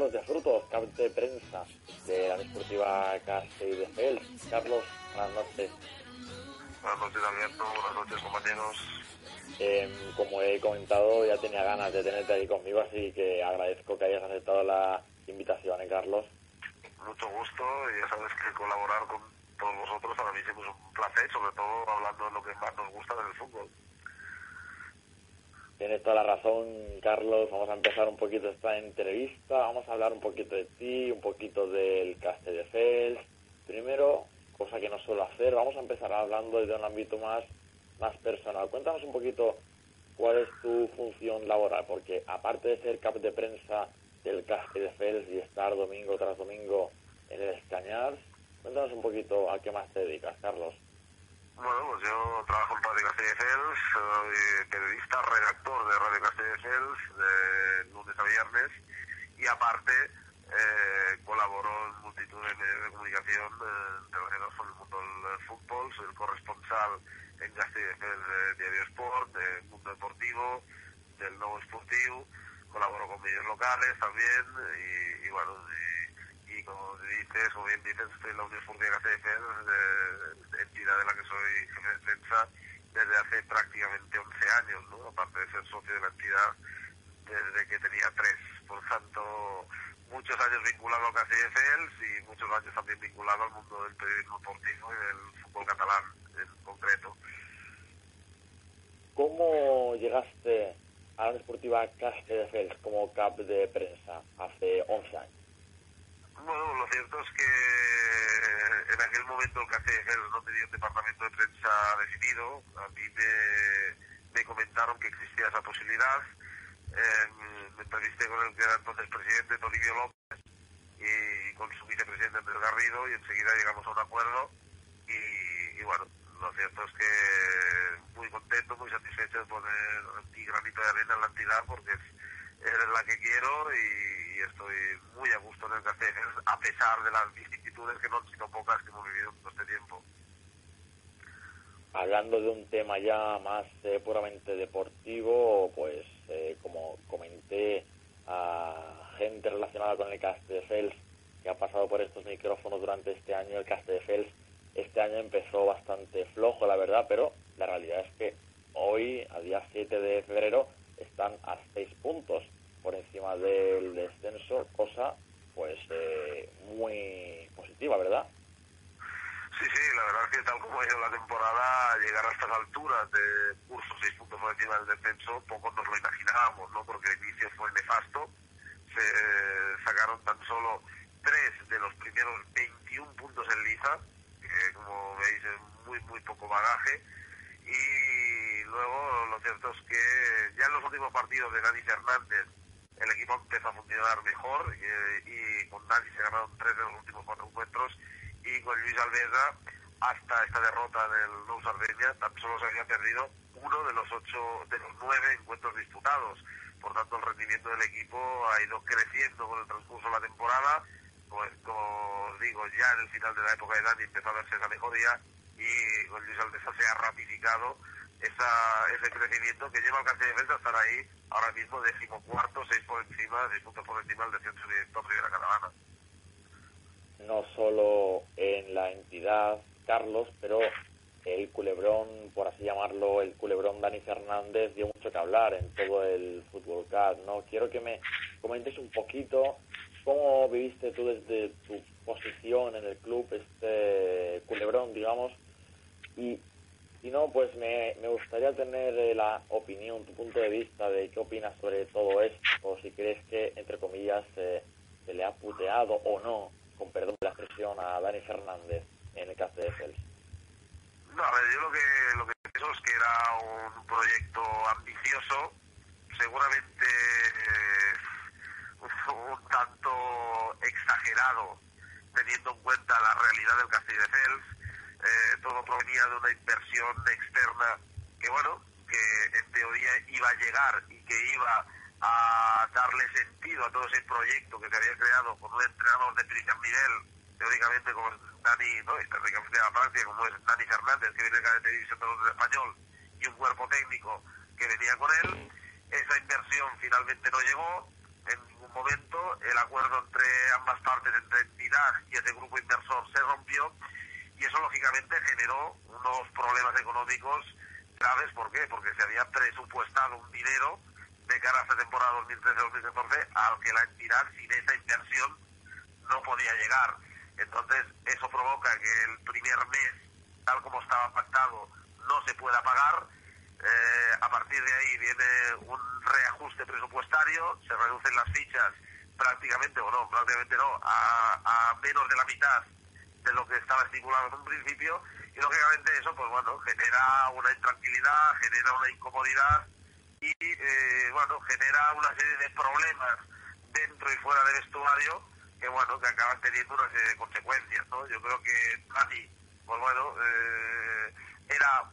Carlos de Frutos, cap de prensa de la Deportiva Castell de Fels. Carlos, buenas noches. Buenas noches, Alberto. Buenas noches, compañeros. Eh, como he comentado, ya tenía ganas de tenerte aquí conmigo, así que agradezco que hayas aceptado la invitación, ¿eh, Carlos? Mucho gusto y ya sabes que colaborar con todos vosotros para mí siempre es un placer, sobre todo hablando de lo que más nos gusta del fútbol. Tienes toda la razón, Carlos. Vamos a empezar un poquito esta entrevista. Vamos a hablar un poquito de ti, un poquito del Castel de Fels. Primero, cosa que no suelo hacer, vamos a empezar hablando desde un ámbito más, más personal. Cuéntanos un poquito cuál es tu función laboral, porque aparte de ser cap de prensa del Castel de Fels y estar domingo tras domingo en el Escañar, cuéntanos un poquito a qué más te dedicas, Carlos. Bueno, pues yo Soy periodista, redactor de Radio Castelldefels de lunes a viernes y aparte eh, colaboro en multitud de medios de comunicación eh, relacionados con el mundo del fútbol, soy el corresponsal en Castelldefels de Diario Sport, del Mundo Deportivo, del Nuevo Esportivo, colaboro con medios locales también y, bueno, y, y, como dices, o bien dices, estoy en la Unión Esportiva Castelldefels, de, entidad de la que soy jefe de prensa desde hace prácticamente 11 años, ¿no? aparte de ser socio de la entidad desde que tenía tres. Por tanto, muchos años vinculado a Castelldefels y muchos años también vinculado al mundo del periodismo deportivo y del fútbol catalán en concreto. ¿Cómo llegaste a la Deportiva Castelldefels como cap de prensa hace 11 años? Bueno, lo cierto es que en aquel momento el Castelldefels no tenía un departamento de prensa definido. A mí me, me comentaron que existía esa posibilidad. Eh, me entrevisté con el que era entonces presidente, Toribio López, y con su vicepresidente Andrés Garrido, y enseguida llegamos a un acuerdo. Y, y bueno, lo cierto es que muy contento, muy satisfecho de poner mi granito de arena en la entidad, porque es, es la que quiero y, y estoy muy a gusto en el Castelldefels, a pesar de las vicisitudes que no han sido pocas que hemos vivido todo este tiempo. Hablando de un tema ya más eh, puramente deportivo, pues eh, como comenté a gente relacionada con el Castelldefels que ha pasado por estos micrófonos durante este año, el Castelldefels este año empezó bastante flojo, la verdad, pero la realidad es que hoy, a día 7 de febrero, están a 6 puntos por encima del descenso, cosa pues eh, muy positiva, ¿verdad? Sí, sí, la verdad es que tal como ha ido la temporada, llegar a estas alturas de curso seis puntos por encima del descenso, poco nos lo imaginábamos, ¿no? Porque el inicio fue nefasto, se eh, sacaron tan solo tres de los primeros 21 puntos en liza, que como veis es muy, muy poco bagaje, y luego lo cierto es que ya en los últimos partidos de Dani Fernández el equipo empezó a funcionar mejor y, y con Dani se ganaron tres de los últimos cuatro encuentros y con Luis Alvesa hasta esta derrota del Nou Sardeña tan solo se había perdido uno de los ocho de los nueve encuentros disputados. Por tanto el rendimiento del equipo ha ido creciendo con el transcurso de la temporada pues, como digo ya en el final de la época de Dani empezó a verse esa mejoría y con Luis Alvesa se ha ratificado esa, ese crecimiento que lleva al Castelldefels a estar ahí ahora mismo decimocuarto, seis por encima, seis puntos por encima del descenso directo de la Catalana no solo en la entidad Carlos, pero el culebrón, por así llamarlo, el culebrón Dani Fernández dio mucho que hablar en todo el Fútbol Cup, ¿no? Quiero que me comentes un poquito cómo viviste tú desde tu posición en el club este culebrón, digamos, y si no, pues me, me gustaría tener eh, la opinión, tu punto de vista de qué opinas sobre todo esto, o si crees que, entre comillas, eh, se le ha puteado o no con perdón de la expresión, a Dani Fernández en el caso de Fels? No, a ver, yo lo que, lo que pienso es que era un proyecto ambicioso. Seguramente un tanto exagerado teniendo en cuenta la realidad del Castillo de Fels. Eh, todo provenía de una inversión externa que, bueno, que en teoría iba a llegar y que iba a darle sentido a todo ese proyecto que se había creado con un entrenador de primer nivel, teóricamente como Dani, ¿no? y teóricamente a la práctica como es Dani Fernández, que viene de división de español, y un cuerpo técnico que venía con él. Esa inversión finalmente no llegó, en ningún momento el acuerdo entre ambas partes, entre entidad y ese grupo inversor, se rompió y eso lógicamente generó unos problemas económicos graves. ¿Por qué? Porque se había presupuestado un dinero de cara a esta temporada 2013-2014 al que la entidad sin esa inversión no podía llegar. Entonces eso provoca que el primer mes, tal como estaba pactado, no se pueda pagar eh, a partir de ahí viene un reajuste presupuestario, se reducen las fichas prácticamente, o no, prácticamente no, a, menos de la mitad de lo que estaba estipulado en un principio, y lógicamente eso, pues bueno, genera una intranquilidad, genera una incomodidad y, eh, bueno, genera una serie de problemas dentro y fuera del vestuario que, bueno, que acaban teniendo una serie de consecuencias, ¿no? Yo creo que Nati, pues bueno, eh, era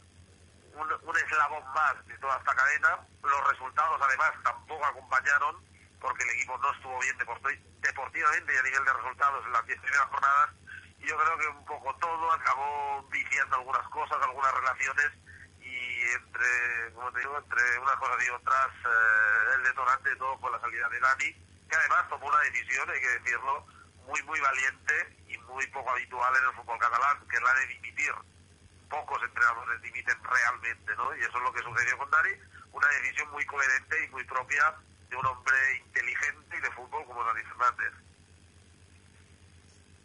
un, eslabón más de toda esta cadena. Los resultados, además, tampoco acompañaron porque el equipo no estuvo bien deportivamente y a nivel de resultados en las 10 primeras jornadas. Yo creo que un poco todo acabó viciando algunas cosas, algunas relaciones y entre, como te digo, entre unas cosas y otras, eh, el detonante de todo fue la salida de Dani, que además tomó una decisión, hay que decirlo, muy, muy valiente y muy poco habitual en el fútbol catalán, que es la de dimitir pocos entrenadores dimiten realmente, ¿no? Y eso es lo que sucedió con Dani, una decisión muy coherente y muy propia de un hombre inteligente y de fútbol como Dani Fernández.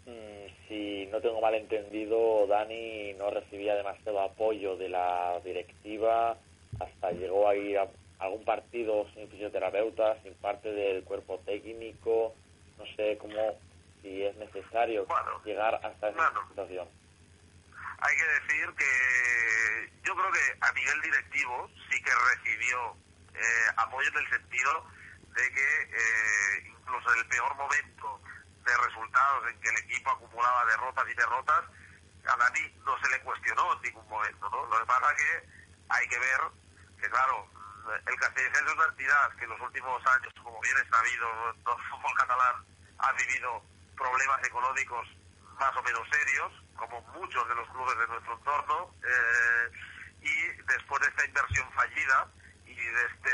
Si no tengo mal entendido, Dani no recibía demasiado apoyo de la directiva, hasta llegó a ir a algún partido sin fisioterapeuta, sin parte del cuerpo técnico, no sé cómo, si es necesario llegar hasta esa situación. Hay que decir que yo creo que a nivel directivo sí que recibió eh, apoyo en el sentido de que eh, incluso en el peor momento de resultados en que el equipo acumulaba derrotas y derrotas, a Dani no se le cuestionó en ningún momento. ¿no? Lo que pasa es que hay que ver que, claro, el Castelldefels es una entidad que en los últimos años, como bien es sabido, el fútbol catalán ha vivido problemas económicos más o menos serios, como muchos de los clubes de nuestro entorno, eh, y después de esta inversión fallida y de este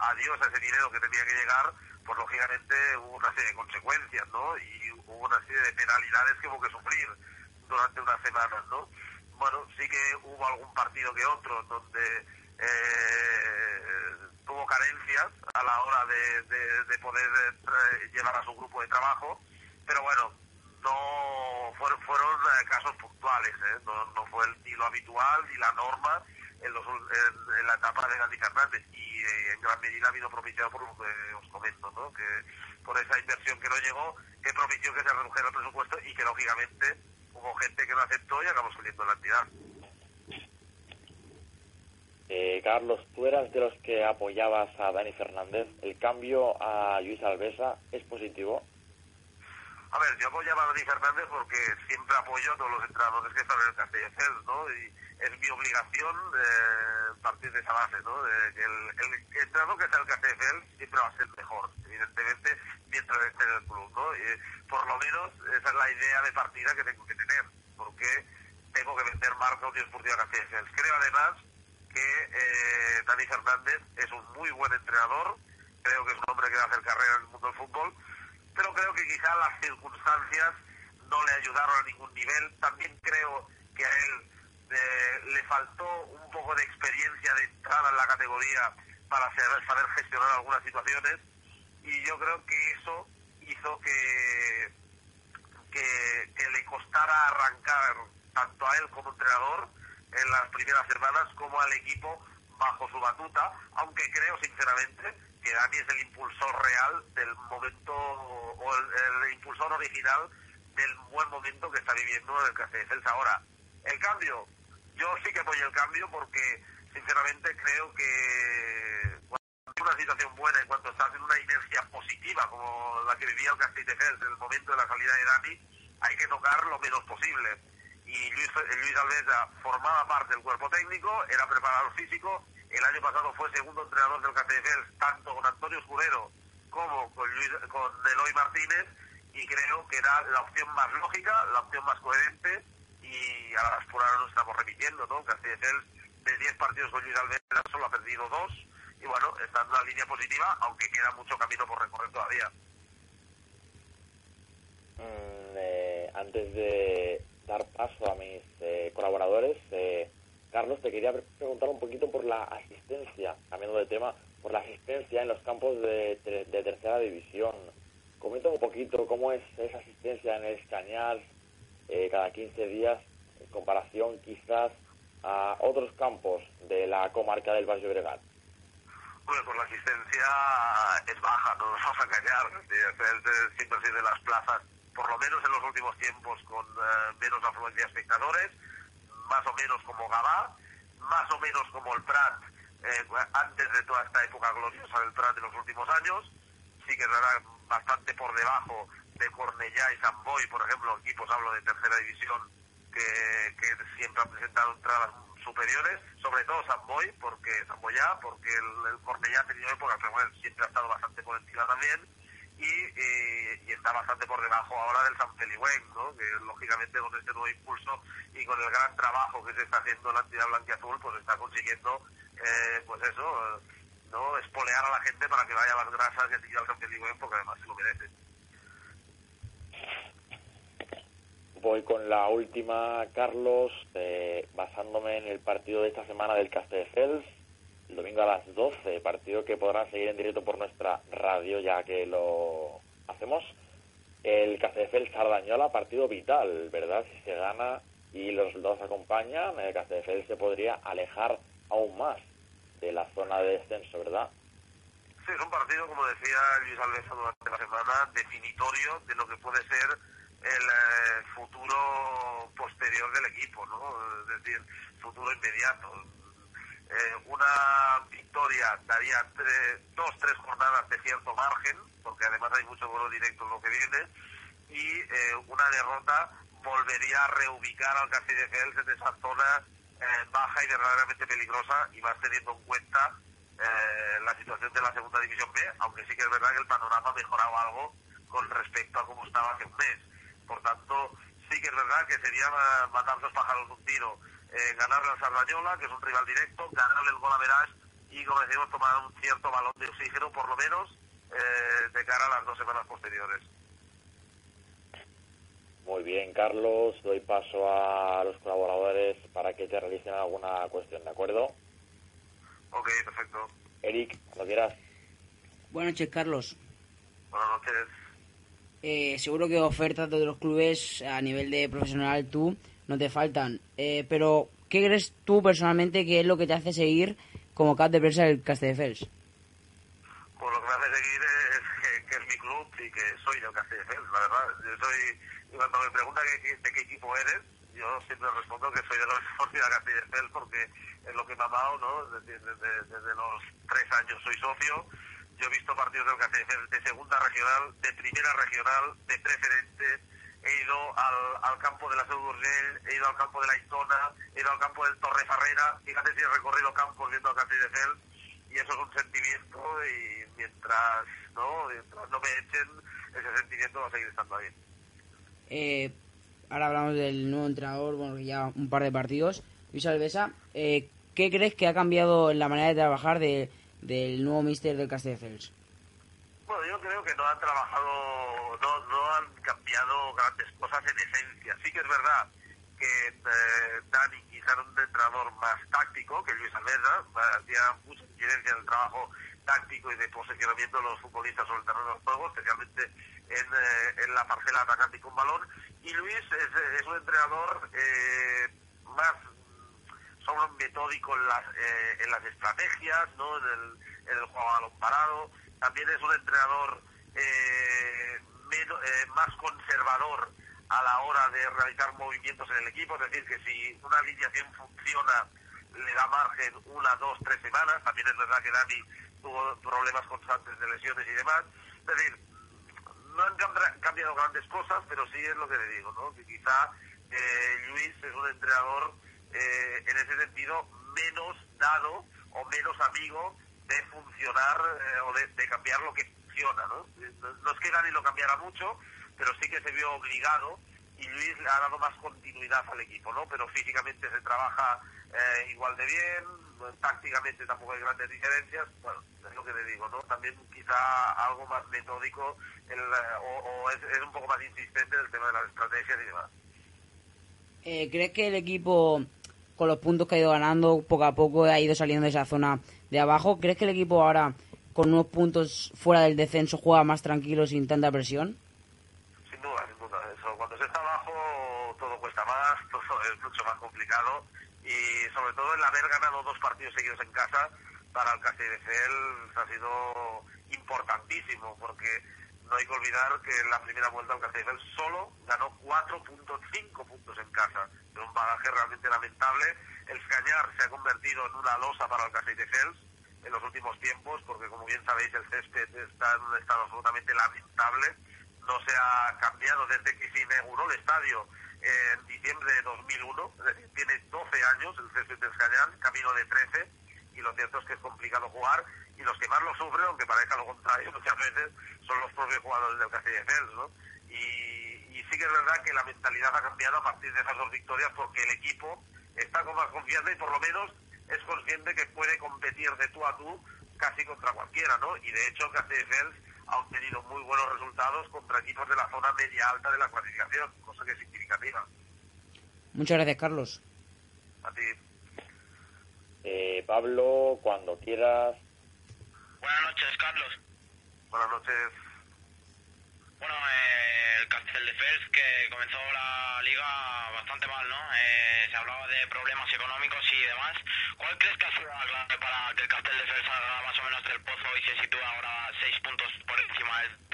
adiós a ese dinero que tenía que llegar, pues lógicamente hubo una serie de consecuencias, ¿no? Y hubo una serie de penalidades que hubo que sufrir durante unas semanas, ¿no? Bueno, sí que hubo algún partido que otro donde eh, tuvo carencias a la hora de, de poder eh, llevar a su grupo de trabajo, pero bueno, no fueron, fueron eh, casos puntuales, ¿eh? no, no, fue ni lo habitual ni la norma en, los, en, la etapa de Gandhi Fernández y eh, en gran medida ha habido propiciado por lo que os comento, ¿no? que por esa inversión que no llegó, que propició que se redujera el presupuesto y que lógicamente hubo gente que no aceptó y acabó saliendo de la entidad. Eh, Carlos, tú eras de los que apoyabas a Dani Fernández. ¿El cambio a Luis Alvesa es positivo? A ver, yo apoyaba a Dani Fernández porque siempre apoyo a todos los entrenadores que están en el Castelldefels, ¿no? Y es mi obligación eh, partir de esa base, ¿no? De que el, el, entrenador que en el Castelldefels siempre va a ser mejor, evidentemente, mientras esté en el club, ¿no? Por lo menos esa es la idea de partida que tengo que tener, porque tengo que vender marca Unión Esportiva Castelldefels. Creo además que eh, Dani Fernández es un muy buen entrenador, creo que es un hombre que va a hacer carrera en el mundo del fútbol, pero creo que quizás las circunstancias no le ayudaron a ningún nivel. También creo que a él eh, le faltó un poco de experiencia de entrada en la categoría para saber, saber gestionar algunas situaciones y yo creo que eso hizo que, que, que le costara arrancar tanto a él como entrenador en las primeras semanas como al equipo bajo su batuta, aunque creo sinceramente que Dani es el impulsor real del momento, o el, impulsor original del buen momento que está viviendo el Castelldefels ahora. El cambio, yo sí que apoyo el cambio porque sinceramente creo que una situación buena, en cuanto estás en una inercia positiva, como la que vivía el Castelldefels en el momento de la salida de Dani, hay que tocar lo menos posible. Y Luis, Luis Alvesa formaba parte del cuerpo técnico, era preparador físico, el año pasado fue segundo entrenador del Castelldefels, tanto con Antonio Escudero como con, Luis, con Eloy Martínez, y creo que era la opción más lógica, la opción más coherente, y a las ahora nos estamos repitiendo, ¿no? Castelldefels de 10 partidos con Luis Alvesa solo ha perdido dos, y bueno, está en una línea positiva, aunque queda mucho camino por recorrer todavía. Mm, eh, antes de dar paso a mis eh, colaboradores, eh, Carlos, te quería preguntar un poquito por la asistencia, cambiando de tema, por la asistencia en los campos de, de tercera división. Comenta un poquito cómo es esa asistencia en el Escañar cada 15 días, en comparación quizás a otros campos de la comarca del Valle Bregat. Bueno, pues la asistencia es baja, no nos vamos a engañar. Siempre ha sido de las plazas, por lo menos en los últimos tiempos, con eh, menos afluencia de espectadores, más o menos como Gabá, más o menos como el Prat, eh, antes de toda esta época gloriosa del Prat de los últimos años. Sí que era bastante por debajo de Cornellá y San Boy, por ejemplo, equipos, hablo de tercera división, que, siempre han presentado entradas superiores, sobre todo Samboy, porque Samboyá, porque el, el Cornellá ha tenido épocas, pero bueno, siempre ha estado bastante por encima también, y, eh, está bastante por debajo ahora del San Feliuen, ¿no? que lógicamente con este nuevo impulso y con el gran trabajo que se está haciendo la entidad blanquiazul, pues está consiguiendo, eh, pues eso, no espolear a la gente para que vaya a las grasas y siga al San Feliuen, porque además se lo merece. Voy con la última, Carlos, eh, basándome en el partido de esta semana del Castelldefels, el domingo a las 12, partido que podrán seguir en directo por nuestra radio ya que lo hacemos. El Castelldefels Sardañola, partido vital, ¿verdad? Si se gana y los dos acompañan, el Castelldefels se podría alejar aún más de la zona de descenso, ¿verdad? Sí, es un partido, como decía Luis Alves durante la semana, definitorio de lo que puede ser el eh, futuro posterior del equipo, ¿no? Es decir, futuro inmediato. Eh, una victoria daría dos, tres jornadas de cierto margen, porque además hay mucho vuelo directo en lo que viene, y eh, una derrota volvería a reubicar al Castilla-Fels en esa zona baja y verdaderamente peligrosa, y más teniendo en cuenta la situación de la segunda división B, aunque sí que es verdad que el panorama ha mejorado algo con respecto a cómo estaba hace un mes por tanto, sí que es verdad que sería matar dos pájaros de un tiro. Eh, ganarle al Sardañola, que es un rival directo, ganarle el gol a Verás y, como decimos, tomar un cierto balón de oxígeno, por lo menos, eh, de cara a las dos semanas posteriores. Muy bien, Carlos. Doy paso a los colaboradores para que te realicen alguna cuestión, ¿de acuerdo? Ok, perfecto. Eric, cuando quieras. Buenas noches, Carlos. Buenas noches eh, seguro que ofertas de los clubes a nivel de profesional tú no te faltan. Eh, pero, ¿qué crees tú personalmente que es lo que te hace seguir como cap de prensa del Castelldefels? Pues lo que me hace seguir es que, es mi club y que soy del Castelldefels, la verdad. Yo soy, cuando me preguntan de qué equipo eres, yo siempre respondo que soy de los Sporting de Castelldefels porque es lo que me ha amado, ¿no? Desde, desde, desde los tres años soy socio yo he visto partidos del Cáceres de segunda regional, de primera regional, de preferente. He ido al, campo de la Seu he ido al campo de la Istona, he ido al campo del Torre Farrera. Fíjate si he recorrido campos viendo a Cáceres y eso es un sentimiento y mientras no, mientras no me echen, ese sentimiento va a seguir estando ahí. Eh, ahora hablamos del nuevo entrenador, bueno, ya un par de partidos. Luis Alvesa, eh, ¿qué crees que ha cambiado en la manera de trabajar de del nuevo mister del Castelldefels? Bueno, yo creo que no han trabajado, no, no han cambiado grandes cosas en esencia. Sí que es verdad que eh, Dani quizá era un entrenador más táctico que Luis Almeda, hacía mucha incidencia en el trabajo táctico y de posicionamiento de los futbolistas sobre el terreno del juego, especialmente en, eh, en la parcela atacante con balón. Y Luis es, un entrenador eh, más son metódico en las, eh, en las estrategias, ¿no? en, el, en juego a balón parado. También es un entrenador eh, más conservador a la hora de realizar movimientos en el equipo, es decir, que si una alineación funciona, le da margen una, dos, tres semanas. También es verdad que Dani tuvo problemas constantes de lesiones y demás. Es decir, no han cambiado grandes cosas, pero sí es lo que le digo, ¿no? que quizá eh, Luis es un entrenador eh, en ese sentido menos dado o menos amigo de funcionar eh, o de, cambiar lo que funciona. ¿no? no es que Dani lo cambiara mucho, pero sí que se vio obligado y Luis le ha dado más continuidad al equipo, ¿no? Pero físicamente se trabaja eh, igual de bien, tácticamente tampoco hay grandes diferencias, bueno, es lo que le digo, ¿no? También quizá algo más metódico el, o, es, un poco más insistente en el tema de las estrategias y demás. Eh, ¿Crees que el equipo, con los puntos que ha ido ganando, poco a poco ha ido saliendo de esa zona de abajo? ¿Crees que el equipo ahora, con unos puntos fuera del descenso, juega más tranquilo sin tanta presión? Cuando se está abajo todo cuesta más, todo es mucho más complicado y sobre todo el haber ganado dos partidos seguidos en casa para el Castelldefels ha sido importantísimo porque no hay que olvidar que en la primera vuelta el Castelldefels solo ganó 4.5 puntos en casa, de un bagaje realmente lamentable. El Cañar se ha convertido en una losa para el Castelldefels en los últimos tiempos porque como bien sabéis el césped está en un estado absolutamente lamentable no se ha cambiado desde que se inauguró el estadio en diciembre de 2001, es decir, tiene 12 años el césped de Escañán, camino de 13, y lo cierto es que es complicado jugar, y los que más lo sufren, aunque parezca lo contrario muchas veces, son los propios jugadores del Castelldefels, ¿no? Y, y sí que es verdad que la mentalidad ha cambiado a partir de esas dos victorias porque el equipo está con más confianza y por lo menos es consciente que puede competir de tú a tú casi contra cualquiera, ¿no? Y de hecho Castelldefels ha obtenido muy buenos resultados contra equipos de la zona media alta de la clasificación, cosa que es significativa. Muchas gracias, Carlos. A ti. Eh, Pablo, cuando quieras. Buenas noches, Carlos. Buenas noches. Bueno, eh, el Castel de Fels, que comenzó la liga bastante mal, ¿no? Eh, se hablaba de problemas económicos y demás. ¿Cuál crees que ha sido la clave para que el Castel de Fels salga más o menos del pozo y se sitúe ahora seis puntos por encima del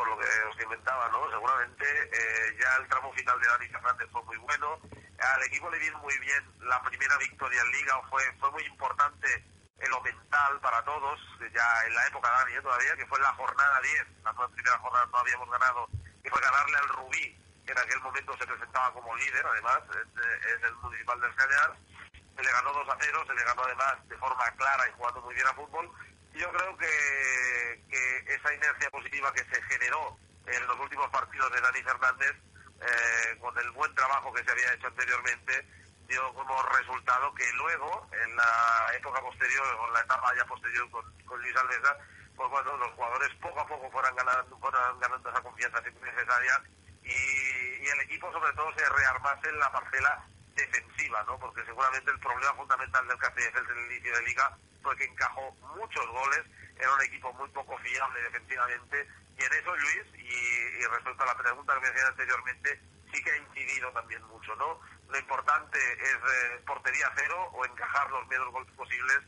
por lo que os comentaba, ¿no? Seguramente eh, ya el tramo final de Dani Fernández fue muy bueno. Al equipo le vino muy bien la primera victoria en Liga, fue, fue muy importante en lo mental para todos, ya en la época de Dani ¿eh? todavía, que fue la jornada 10, la primera jornada no habíamos ganado, que fue ganarle al Rubí, que en aquel momento se presentaba como líder, además, en, el Municipal del Cañar. Se le ganó 2 a 0, se le ganó además de forma clara y jugando muy bien a fútbol. Yo creo que, esa inercia positiva que se generó en los últimos partidos de Dani Fernández, eh, con el buen trabajo que se había hecho anteriormente, dio como resultado que luego, en la época posterior, o en la etapa ya posterior con, Luis Alvesa, pues bueno, los jugadores poco a poco fueran ganando, fueran ganando esa confianza necesaria y, y, el equipo sobre todo se rearmase en la parcela defensiva, ¿no? Porque seguramente el problema fundamental del Castelldefels en el inicio de liga fue que encajó muchos goles, era un equipo muy poco fiable defensivamente y en eso Luis, y, y respecto a la pregunta que me hacían anteriormente, sí que ha incidido también mucho, ¿no? Lo importante es eh, portería cero o encajar los menos goles posibles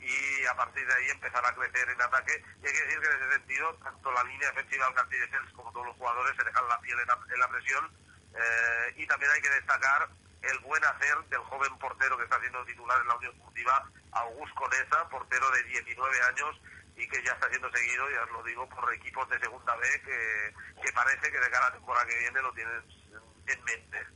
y a partir de ahí empezar a crecer en ataque. Y hay que decir que en ese sentido, tanto la línea defensiva del Castilla como todos los jugadores se dejan la piel en la, presión. Eh, y también hay que destacar el buen hacer del joven portero que está siendo titular en la Unión Deportiva, Augusto Conesa, portero de 19 años y que ya está siendo seguido, ya os lo digo, por equipos de segunda B que, que parece que de cara a la temporada que viene lo tienen en mente.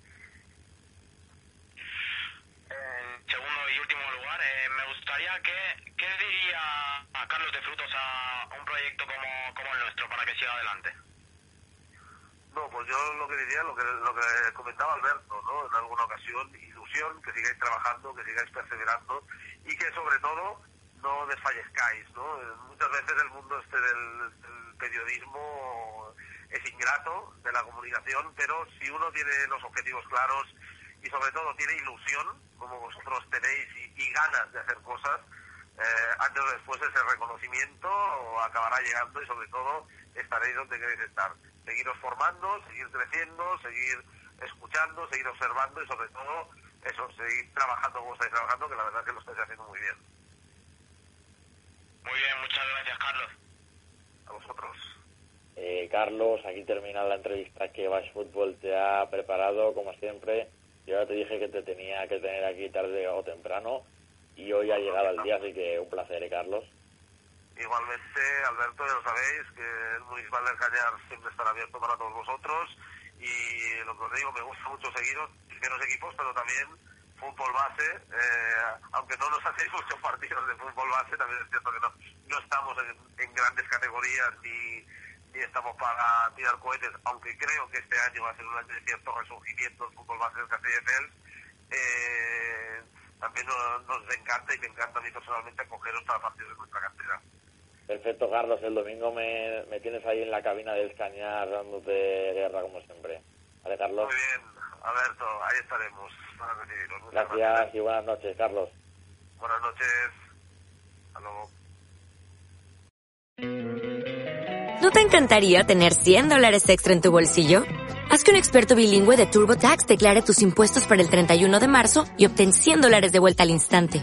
En segundo y último lugar, eh, me gustaría que, ¿qué diría a Carlos de Frutos a un proyecto como, como el nuestro para que siga adelante? No, pues yo lo que diría, lo que, lo que comentaba Alberto, ¿no? En alguna ocasión, ilusión, que sigáis trabajando, que sigáis perseverando y que sobre todo no desfallezcáis, ¿no? Muchas veces el mundo este del periodismo es ingrato de la comunicación, pero si uno tiene los objetivos claros y sobre todo tiene ilusión, como vosotros tenéis, y, ganas de hacer cosas, eh, antes o después ese reconocimiento acabará llegando y sobre todo estaréis donde queréis estar. Seguiros formando, seguir creciendo, seguir escuchando, seguir observando y sobre todo eso, seguir trabajando como estáis trabajando, que la verdad es que lo estáis haciendo muy bien. Muy bien, muchas gracias Carlos. A vosotros. Eh, Carlos, aquí termina la entrevista que Bash Fútbol te ha preparado, como siempre. Yo ya te dije que te tenía que tener aquí tarde o temprano. y hoy ha llegado el día, así que un placer, ¿eh, Carlos. Igualmente, Alberto, ya lo sabéis, que el Municipal del Cañar siempre estará abierto para todos vosotros y lo que os digo, me gusta mucho seguiros, primeros equipos, pero también fútbol base, eh, aunque no nos hacéis muchos partidos de fútbol base, también es cierto que no, no estamos en, grandes categorías ni, ni, estamos para tirar cohetes, aunque creo que este año va a ser un año de cierto resurgimiento del fútbol base del Castilla eh, también nos, encanta y me encanta a mí personalmente acogeros para partidos de nuestra cantera. Perfecto, Carlos. El domingo me, me tienes ahí en la cabina del Escañar dándote guerra como siempre. ¿Vale, Carlos? Muy bien, Alberto. Ahí estaremos para recibirlos. Gracias, y buenas noches, Carlos. Buenas noches. Hasta luego. ¿No te encantaría tener 100 dólares extra en tu bolsillo? Haz que un experto bilingüe de TurboTax declare tus impuestos para el 31 de marzo y obtén 100 dólares de vuelta al instante.